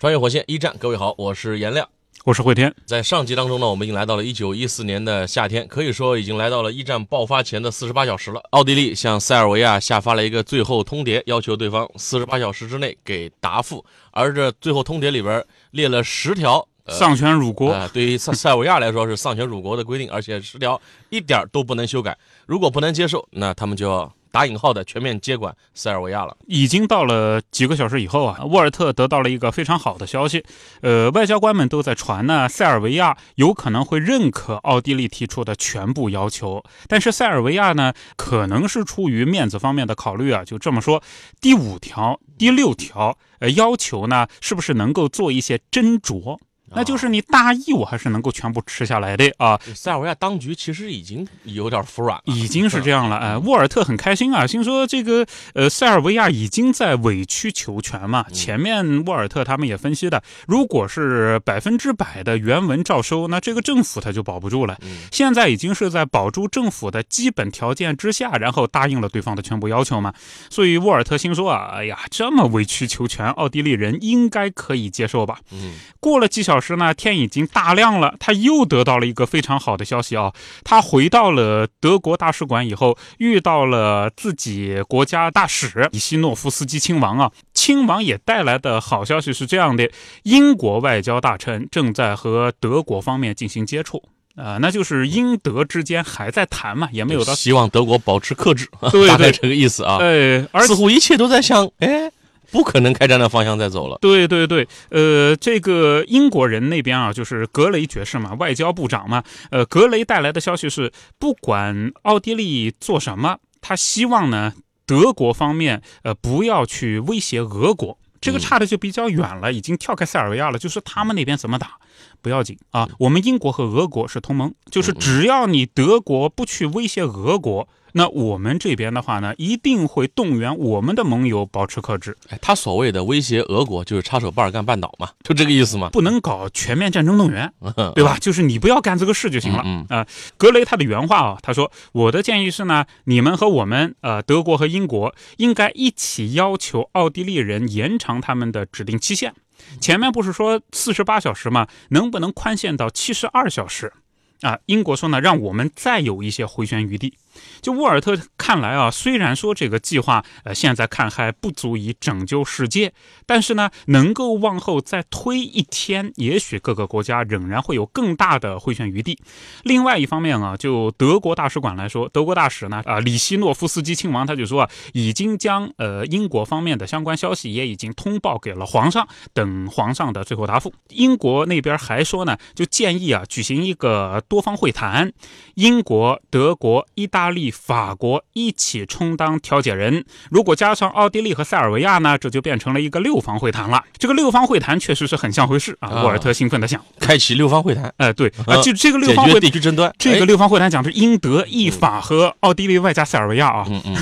穿越火线一战，各位好，我是颜亮。我是慧天，在上集当中呢，我们已经来到了一九一四年的夏天，可以说已经来到了一战爆发前的四十八小时了。奥地利向塞尔维亚下发了一个最后通牒，要求对方四十八小时之内给答复。而这最后通牒里边列了十条丧权辱国，对于塞塞尔维亚来说是丧权辱国的规定，而且十条一点都不能修改。如果不能接受，那他们就要。打引号的全面接管塞尔维亚了，已经到了几个小时以后啊，沃尔特得到了一个非常好的消息，呃，外交官们都在传呢，塞尔维亚有可能会认可奥地利提出的全部要求，但是塞尔维亚呢，可能是出于面子方面的考虑啊，就这么说，第五条、第六条，呃，要求呢，是不是能够做一些斟酌？那就是你大意，我还是能够全部吃下来的啊！塞尔维亚当局其实已经有点服软了，已经是这样了。哎，沃尔特很开心啊，心说这个呃，塞尔维亚已经在委曲求全嘛。前面沃尔特他们也分析的，如果是百分之百的原文照收，那这个政府他就保不住了。现在已经是在保住政府的基本条件之下，然后答应了对方的全部要求嘛。所以沃尔特心说啊，哎呀，这么委曲求全，奥地利人应该可以接受吧？嗯，过了几小。时呢，天已经大亮了，他又得到了一个非常好的消息啊！他回到了德国大使馆以后，遇到了自己国家大使伊西诺夫斯基亲王啊。亲王也带来的好消息是这样的：英国外交大臣正在和德国方面进行接触啊，那就是英德之间还在谈嘛，也没有到希望德国保持克制，大概这个意思啊。哎，似乎一切都在向哎。不可能开战的方向再走了。对对对，呃，这个英国人那边啊，就是格雷爵士嘛，外交部长嘛，呃，格雷带来的消息是，不管奥地利做什么，他希望呢，德国方面呃不要去威胁俄国。这个差的就比较远了，已经跳开塞尔维亚了，就是他们那边怎么打不要紧啊，我们英国和俄国是同盟，就是只要你德国不去威胁俄国。那我们这边的话呢，一定会动员我们的盟友保持克制。哎，他所谓的威胁俄国，就是插手巴尔干半岛嘛，就这个意思嘛，不能搞全面战争动员，对吧？就是你不要干这个事就行了。啊，格雷他的原话啊，他说：“我的建议是呢，你们和我们，呃，德国和英国应该一起要求奥地利人延长他们的指定期限。前面不是说四十八小时吗？能不能宽限到七十二小时？啊，英国说呢，让我们再有一些回旋余地。”就沃尔特看来啊，虽然说这个计划呃现在看还不足以拯救世界，但是呢，能够往后再推一天，也许各个国家仍然会有更大的回旋余地。另外一方面啊，就德国大使馆来说，德国大使呢啊里希诺夫斯基亲王他就说啊，已经将呃英国方面的相关消息也已经通报给了皇上，等皇上的最后答复。英国那边还说呢，就建议啊举行一个多方会谈，英国、德国、意大。利、法国一起充当调解人，如果加上奥地利和塞尔维亚呢，这就变成了一个六方会谈了。这个六方会谈确实是很像回事啊！沃尔特兴奋的想，开启六方会谈。哎，对啊，就这个六方会地区争端，这个六方会谈讲的是英德意法和奥地利外加塞尔维亚啊。嗯嗯。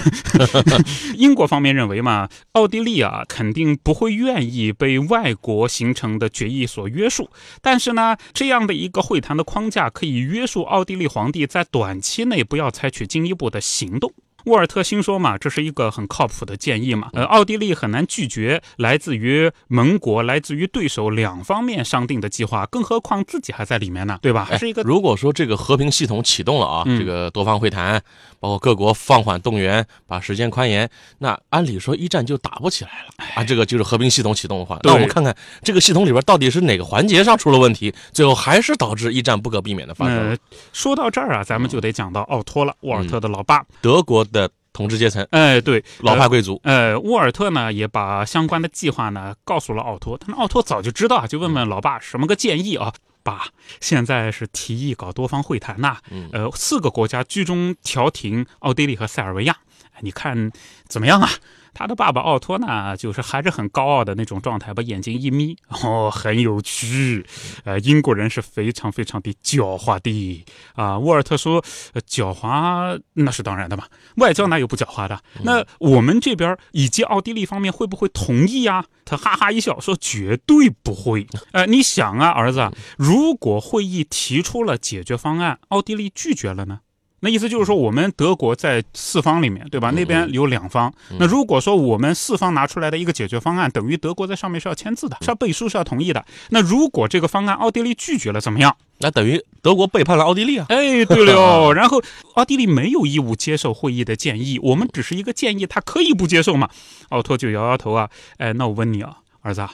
英国方面认为嘛，奥地利啊肯定不会愿意被外国形成的决议所约束，但是呢，这样的一个会谈的框架可以约束奥地利皇帝在短期内不要采取进。一步的行动。沃尔特心说嘛，这是一个很靠谱的建议嘛。呃，奥地利很难拒绝来自于盟国、来自于对手两方面商定的计划，更何况自己还在里面呢，对吧？还是一个。如果说这个和平系统启动了啊，这个多方会谈，包括各国放缓动员，把时间宽延，那按理说一战就打不起来了啊。这个就是和平系统启动的话，那我们看看这个系统里边到底是哪个环节上出了问题，最后还是导致一战不可避免的发生。说到这儿啊，咱们就得讲到奥托了，沃尔特的老爸，德国的。统治阶层，哎，对，老派贵族，呃，沃尔特呢也把相关的计划呢告诉了奥托，但奥托早就知道啊，就问问老爸什么个建议啊？爸，现在是提议搞多方会谈呐，呃，四个国家居中调停奥地利和塞尔维亚，你看怎么样啊？他的爸爸奥托呢，就是还是很高傲的那种状态，把眼睛一眯，哦，很有趣。呃，英国人是非常非常的狡猾的啊。沃尔特说，狡猾那是当然的嘛，外交哪有不狡猾的？那我们这边以及奥地利方面会不会同意啊？他哈哈一笑说，绝对不会。呃，你想啊，儿子，如果会议提出了解决方案，奥地利拒绝了呢？那意思就是说，我们德国在四方里面，对吧？那边有两方。那如果说我们四方拿出来的一个解决方案，等于德国在上面是要签字的，是要背书，是要同意的。那如果这个方案奥地利拒绝了，怎么样？那等于德国背叛了奥地利啊！哎，对了哦。然后奥地利没有义务接受会议的建议，我们只是一个建议，他可以不接受嘛？奥托就摇摇头啊。哎，那我问你啊。儿子，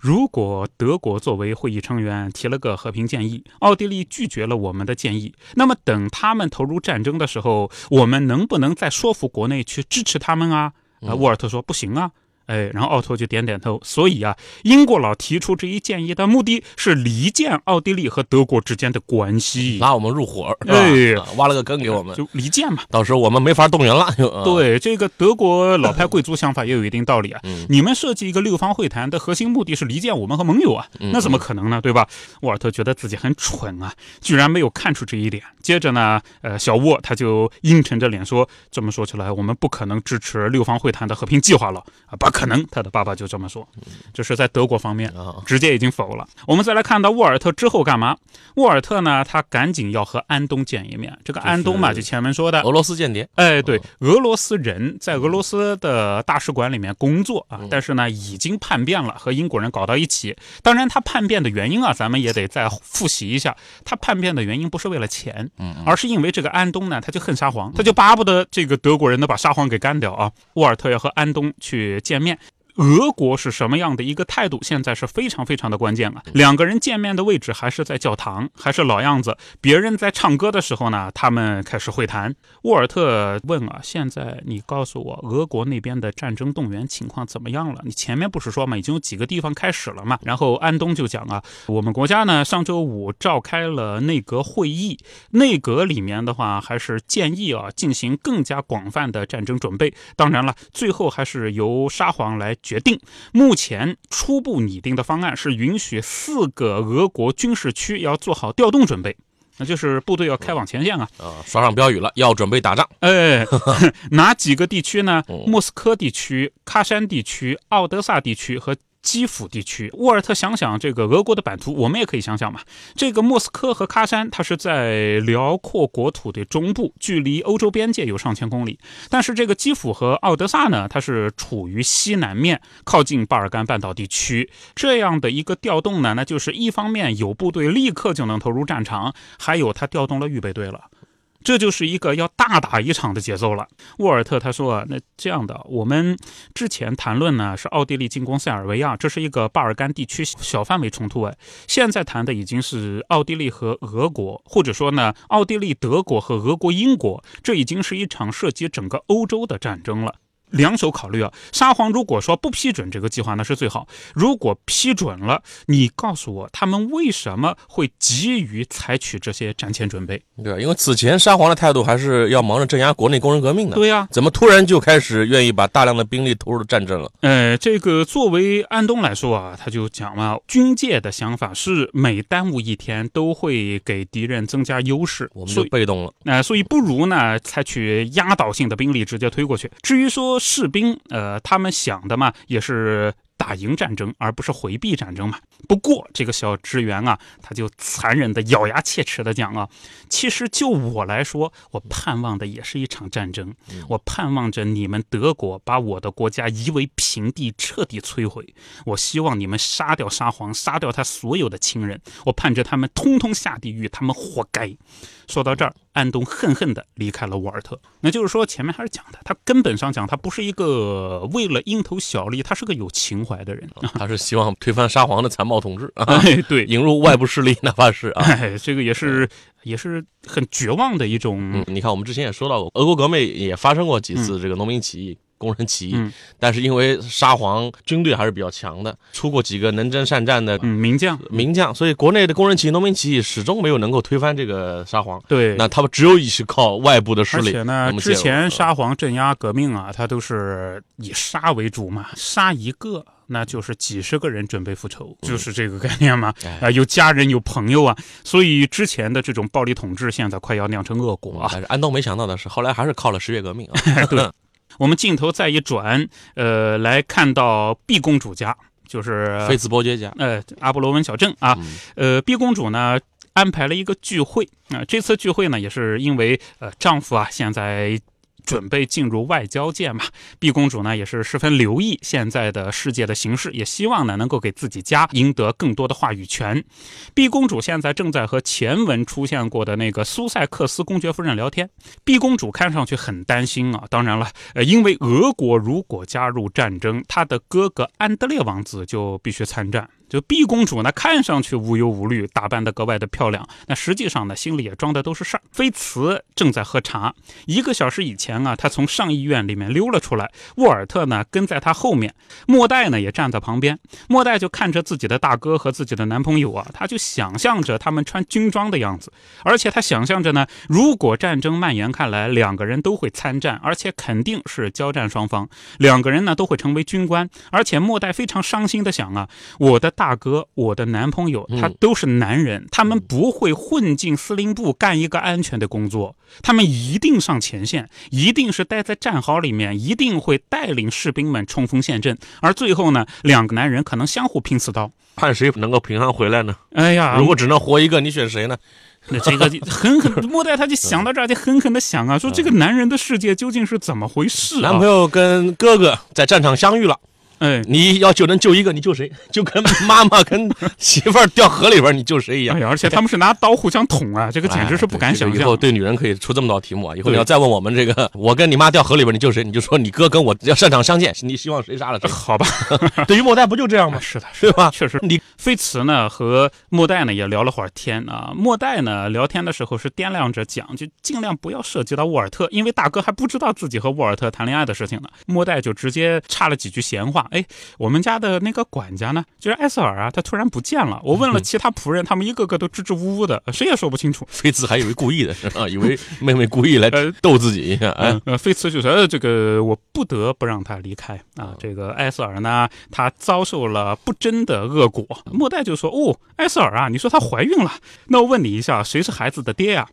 如果德国作为会议成员提了个和平建议，奥地利拒绝了我们的建议，那么等他们投入战争的时候，我们能不能再说服国内去支持他们啊？啊，沃尔特说不行啊。哎，然后奥托就点点头。所以啊，英国佬提出这一建议的目的是离间奥地利和德国之间的关系，拉我们入伙，哎，挖了个坑给我们，就离间嘛。到时候我们没法动员了。对，这个德国老牌贵族想法也有一定道理啊。你们设计一个六方会谈的核心目的是离间我们和盟友啊，那怎么可能呢？对吧？沃尔特觉得自己很蠢啊，居然没有看出这一点。接着呢，呃，小沃他就阴沉着脸说：“这么说起来，我们不可能支持六方会谈的和平计划了啊，不可能。”他的爸爸就这么说，就是在德国方面直接已经否了。我们再来看到沃尔特之后干嘛？沃尔特呢，他赶紧要和安东见一面。这个安东嘛，就前面说的俄罗斯间谍。哎，对，俄罗斯人在俄罗斯的大使馆里面工作啊，但是呢，已经叛变了，和英国人搞到一起。当然，他叛变的原因啊，咱们也得再复习一下。他叛变的原因不是为了钱。而是因为这个安东呢，他就恨沙皇，他就巴不得这个德国人呢把沙皇给干掉啊。沃尔特要和安东去见面。время 俄国是什么样的一个态度？现在是非常非常的关键啊！两个人见面的位置还是在教堂，还是老样子。别人在唱歌的时候呢，他们开始会谈。沃尔特问啊：“现在你告诉我，俄国那边的战争动员情况怎么样了？你前面不是说嘛，已经有几个地方开始了嘛？”然后安东就讲啊：“我们国家呢，上周五召开了内阁会议，内阁里面的话还是建议啊，进行更加广泛的战争准备。当然了，最后还是由沙皇来。”决定目前初步拟定的方案是允许四个俄国军事区要做好调动准备，那就是部队要开往前线啊！啊，刷上标语了，要准备打仗。哎，哪几个地区呢？莫斯科地区、喀山地区、奥德萨地区和。基辅地区，沃尔特想想这个俄国的版图，我们也可以想想嘛。这个莫斯科和喀山，它是在辽阔国土的中部，距离欧洲边界有上千公里。但是这个基辅和奥德萨呢，它是处于西南面，靠近巴尔干半岛地区。这样的一个调动呢，那就是一方面有部队立刻就能投入战场，还有他调动了预备队了。这就是一个要大打一场的节奏了。沃尔特他说啊：“那这样的，我们之前谈论呢是奥地利进攻塞尔维亚，这是一个巴尔干地区小范围冲突哎。现在谈的已经是奥地利和俄国，或者说呢奥地利、德国和俄国、英国，这已经是一场涉及整个欧洲的战争了。”两手考虑啊，沙皇如果说不批准这个计划，那是最好；如果批准了，你告诉我他们为什么会急于采取这些战前准备？对，因为此前沙皇的态度还是要忙着镇压国内工人革命的。对呀，怎么突然就开始愿意把大量的兵力投入战争了？呃，这个作为安东来说啊，他就讲了，军界的想法是每耽误一天都会给敌人增加优势，我们就被动了。那所以不如呢，采取压倒性的兵力直接推过去。至于说。士兵，呃，他们想的嘛，也是。打赢战争，而不是回避战争嘛？不过这个小职员啊，他就残忍的咬牙切齿的讲啊，其实就我来说，我盼望的也是一场战争。我盼望着你们德国把我的国家夷为平地，彻底摧毁。我希望你们杀掉沙皇，杀掉他所有的亲人。我盼着他们通通下地狱，他们活该。说到这儿，安东恨恨的离开了沃尔特。那就是说，前面还是讲的，他根本上讲，他不是一个为了蝇头小利，他是个有情。怀的人，他是希望推翻沙皇的残暴统治啊，对，引入外部势力，哪怕是啊，这个也是也是很绝望的一种。你看，我们之前也说到过，俄国革命也发生过几次这个农民起义。工人起义，但是因为沙皇军队还是比较强的，出过几个能征善战的名将名将，所以国内的工人起义、农民起义始终没有能够推翻这个沙皇。对，那他们只有一是靠外部的势力。而且呢，之前沙皇镇压革命啊，他都是以杀为主嘛，杀一个。那就是几十个人准备复仇，就是这个概念嘛。啊，有家人有朋友啊，所以之前的这种暴力统治，现在快要酿成恶果啊。但是安东没想到的是，后来还是靠了十月革命啊。对，我们镜头再一转，呃，来看到毕公主家，就是 菲茨伯爵家，呃，阿波罗文小镇啊。呃，毕公主呢安排了一个聚会啊，这次聚会呢也是因为呃丈夫啊现在。准备进入外交界嘛？毕公主呢也是十分留意现在的世界的形势，也希望呢能够给自己家赢得更多的话语权。毕公主现在正在和前文出现过的那个苏塞克斯公爵夫人聊天。毕公主看上去很担心啊，当然了，呃，因为俄国如果加入战争，她的哥哥安德烈王子就必须参战。就毕公主呢，看上去无忧无虑，打扮得格外的漂亮。那实际上呢，心里也装的都是事儿。菲茨正在喝茶。一个小时以前啊，他从上议院里面溜了出来。沃尔特呢，跟在他后面。莫代呢，也站在旁边。莫代就看着自己的大哥和自己的男朋友啊，他就想象着他们穿军装的样子。而且他想象着呢，如果战争蔓延开来，两个人都会参战，而且肯定是交战双方。两个人呢，都会成为军官。而且莫代非常伤心的想啊，我的。大哥，我的男朋友，他都是男人，他们不会混进司令部干一个安全的工作，他们一定上前线，一定是待在战壕里面，一定会带领士兵们冲锋陷阵，而最后呢，两个男人可能相互拼刺刀，看谁能够平安回来呢？哎呀，如果只能活一个，你选谁呢？那这个 狠狠莫代他就想到这儿，就狠狠的想啊，说这个男人的世界究竟是怎么回事？男朋友跟哥哥在战场相遇了。哎，你要就能救一个，你救谁？就跟妈妈跟媳妇儿掉河里边，你救谁一样。而且他们是拿刀互相捅啊，这个简直是不敢想象。以后对女人可以出这么道题目啊！以后你要再问我们这个，我跟你妈掉河里边，你救谁？你就说你哥跟我要擅长相见，你希望谁杀了谁？好吧，对于莫代不就这样吗？是的，是吧？确实，你飞茨呢和莫代呢也聊了会儿天啊。莫代呢聊天的时候是掂量着讲，就尽量不要涉及到沃尔特，因为大哥还不知道自己和沃尔特谈恋爱的事情呢。莫代就直接插了几句闲话，哎，我们家。的那个管家呢，就是艾瑟尔啊，他突然不见了。我问了其他仆人，他们一个个都支支吾吾的，谁也说不清楚。菲茨还以为故意的，是吧？以为 妹妹故意来逗自己一下。哎，呃，菲茨就说：“这个我不得不让他离开啊。”这个艾瑟尔呢，他遭受了不争的恶果。莫代就说：“哦，艾瑟尔啊，你说她怀孕了？那我问你一下，谁是孩子的爹呀？”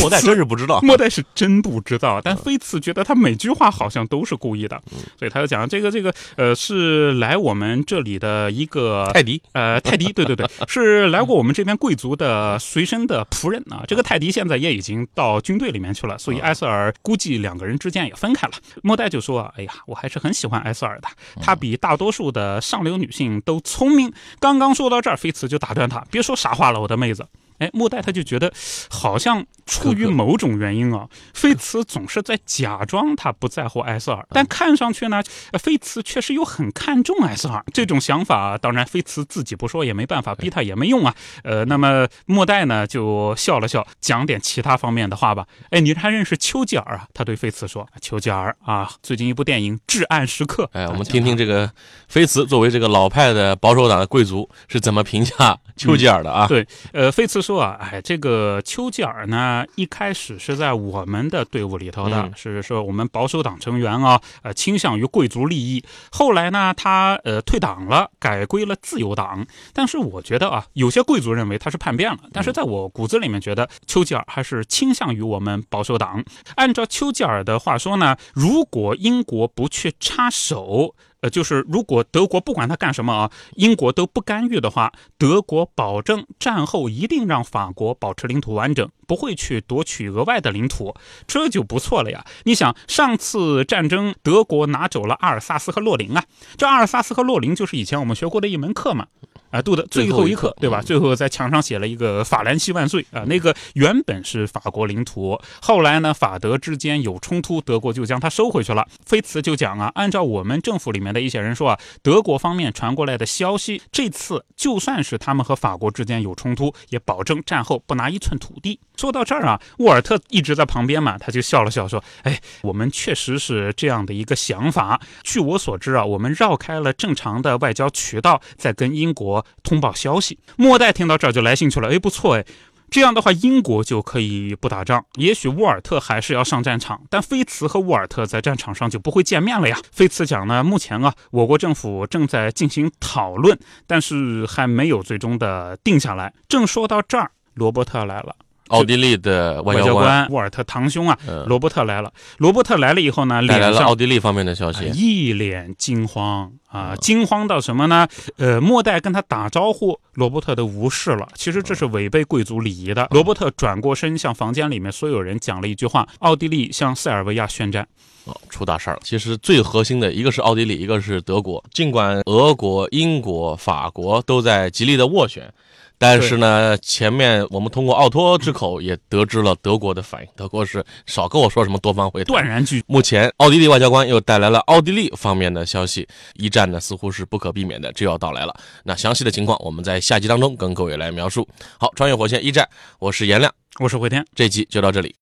莫代 真是不知道，莫代是真不知道。但菲茨觉得他每句话好像都是故意的，所以他就讲这个这个呃是来我们这里的一个泰迪，呃泰迪，对对对，是来过我们这边贵族的随身的仆人啊。这个泰迪现在也已经到军队里面去了，所以埃塞尔估计两个人之间也分开了。莫代就说：“哎呀，我还是很喜欢埃塞尔的，她比大多数的上流女性都聪明。”刚刚说到这儿，菲茨就打断他：“别说傻话了，我的妹子。”哎，莫代他就觉得，好像出于某种原因啊，菲茨总是在假装他不在乎艾瑟尔，但看上去呢，菲茨确实又很看重艾瑟尔。这种想法，当然菲茨自己不说也没办法，逼他也没用啊。呃，那么莫代呢就笑了笑，讲点其他方面的话吧。哎，你还认识丘吉尔啊？他对菲茨说：“丘吉尔啊，最近一部电影《至暗时刻》。”哎，我们听听这个菲茨作为这个老派的保守党的贵族是怎么评价丘吉尔的啊？对，呃，菲茨。说啊，哎，这个丘吉尔呢，一开始是在我们的队伍里头的，是说我们保守党成员啊，呃，倾向于贵族利益。后来呢，他呃退党了，改归了自由党。但是我觉得啊，有些贵族认为他是叛变了，但是在我骨子里面觉得丘吉尔还是倾向于我们保守党。按照丘吉尔的话说呢，如果英国不去插手。呃，就是如果德国不管他干什么啊，英国都不干预的话，德国保证战后一定让法国保持领土完整，不会去夺取额外的领土，这就不错了呀。你想，上次战争德国拿走了阿尔萨斯和洛林啊，这阿尔萨斯和洛林就是以前我们学过的一门课嘛。啊，读的最后一课，对吧？最后在墙上写了一个“法兰西万岁”啊，那个原本是法国领土，后来呢，法德之间有冲突，德国就将它收回去了。菲茨就讲啊，按照我们政府里面的一些人说啊，德国方面传过来的消息，这次就算是他们和法国之间有冲突，也保证战后不拿一寸土地。说到这儿啊，沃尔特一直在旁边嘛，他就笑了笑说：“哎，我们确实是这样的一个想法。据我所知啊，我们绕开了正常的外交渠道，在跟英国通报消息。”莫代听到这儿就来兴趣了：“哎，不错哎。”这样的话，英国就可以不打仗。也许沃尔特还是要上战场，但菲茨和沃尔特在战场上就不会见面了呀。菲茨讲呢，目前啊，我国政府正在进行讨论，但是还没有最终的定下来。正说到这儿，罗伯特来了。奥地利的外交官沃尔特堂兄啊，罗伯特来了。罗伯特来了以后呢，带来了奥地利方面的消息，一脸惊慌啊，惊慌到什么呢？呃，莫代跟他打招呼，罗伯特都无视了。其实这是违背贵族礼仪的。罗伯特转过身向房间里面所有人讲了一句话：奥地利向塞尔维亚宣战。哦，出大事儿了。其实最核心的一个是奥地利，一个是德国。尽管俄国、英国、法国都在极力的斡旋。但是呢，前面我们通过奥托之口也得知了德国的反应。德国是少跟我说什么多方会谈，断然拒。目前奥地利外交官又带来了奥地利方面的消息，一战呢似乎是不可避免的就要到来了。那详细的情况我们在下集当中跟各位来描述。好，穿越火线一战，我是颜亮，我是回天，这集就到这里。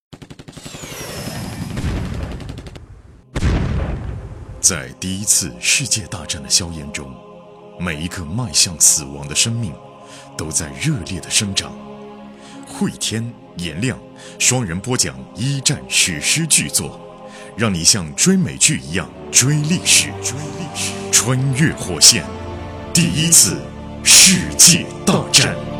在第一次世界大战的硝烟中，每一个迈向死亡的生命。都在热烈的生长。慧天、颜亮双人播讲一战史诗巨作，让你像追美剧一样。追历史，穿越火线，第一次世界大战。